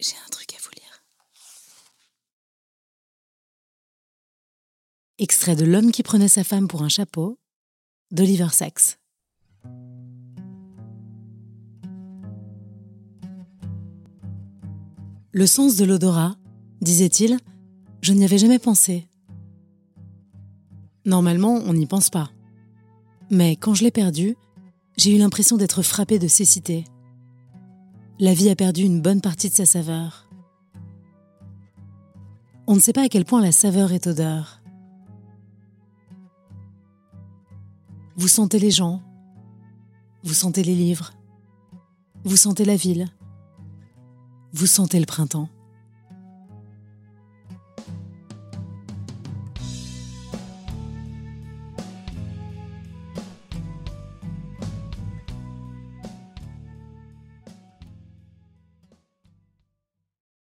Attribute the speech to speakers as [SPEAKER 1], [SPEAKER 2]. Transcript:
[SPEAKER 1] J'ai un truc à vous lire. Extrait de L'homme qui prenait sa femme pour un chapeau d'Oliver Sacks. Le sens de l'odorat, disait-il, je n'y avais jamais pensé. Normalement, on n'y pense pas. Mais quand je l'ai perdu, j'ai eu l'impression d'être frappé de cécité. La vie a perdu une bonne partie de sa saveur. On ne sait pas à quel point la saveur est odeur. Vous sentez les gens, vous sentez les livres, vous sentez la ville, vous sentez le printemps.